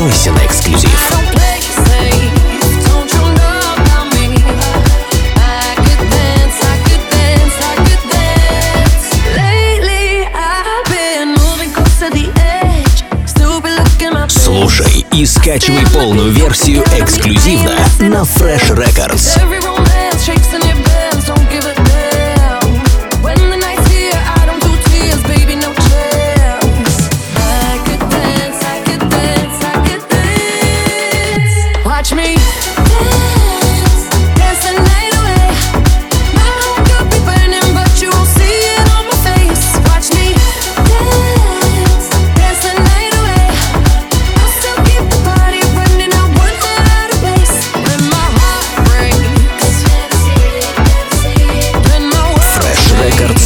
Настройся на эксклюзив. Слушай и скачивай полную версию эксклюзивно на Fresh Records.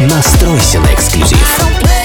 Настройся на эксклюзив.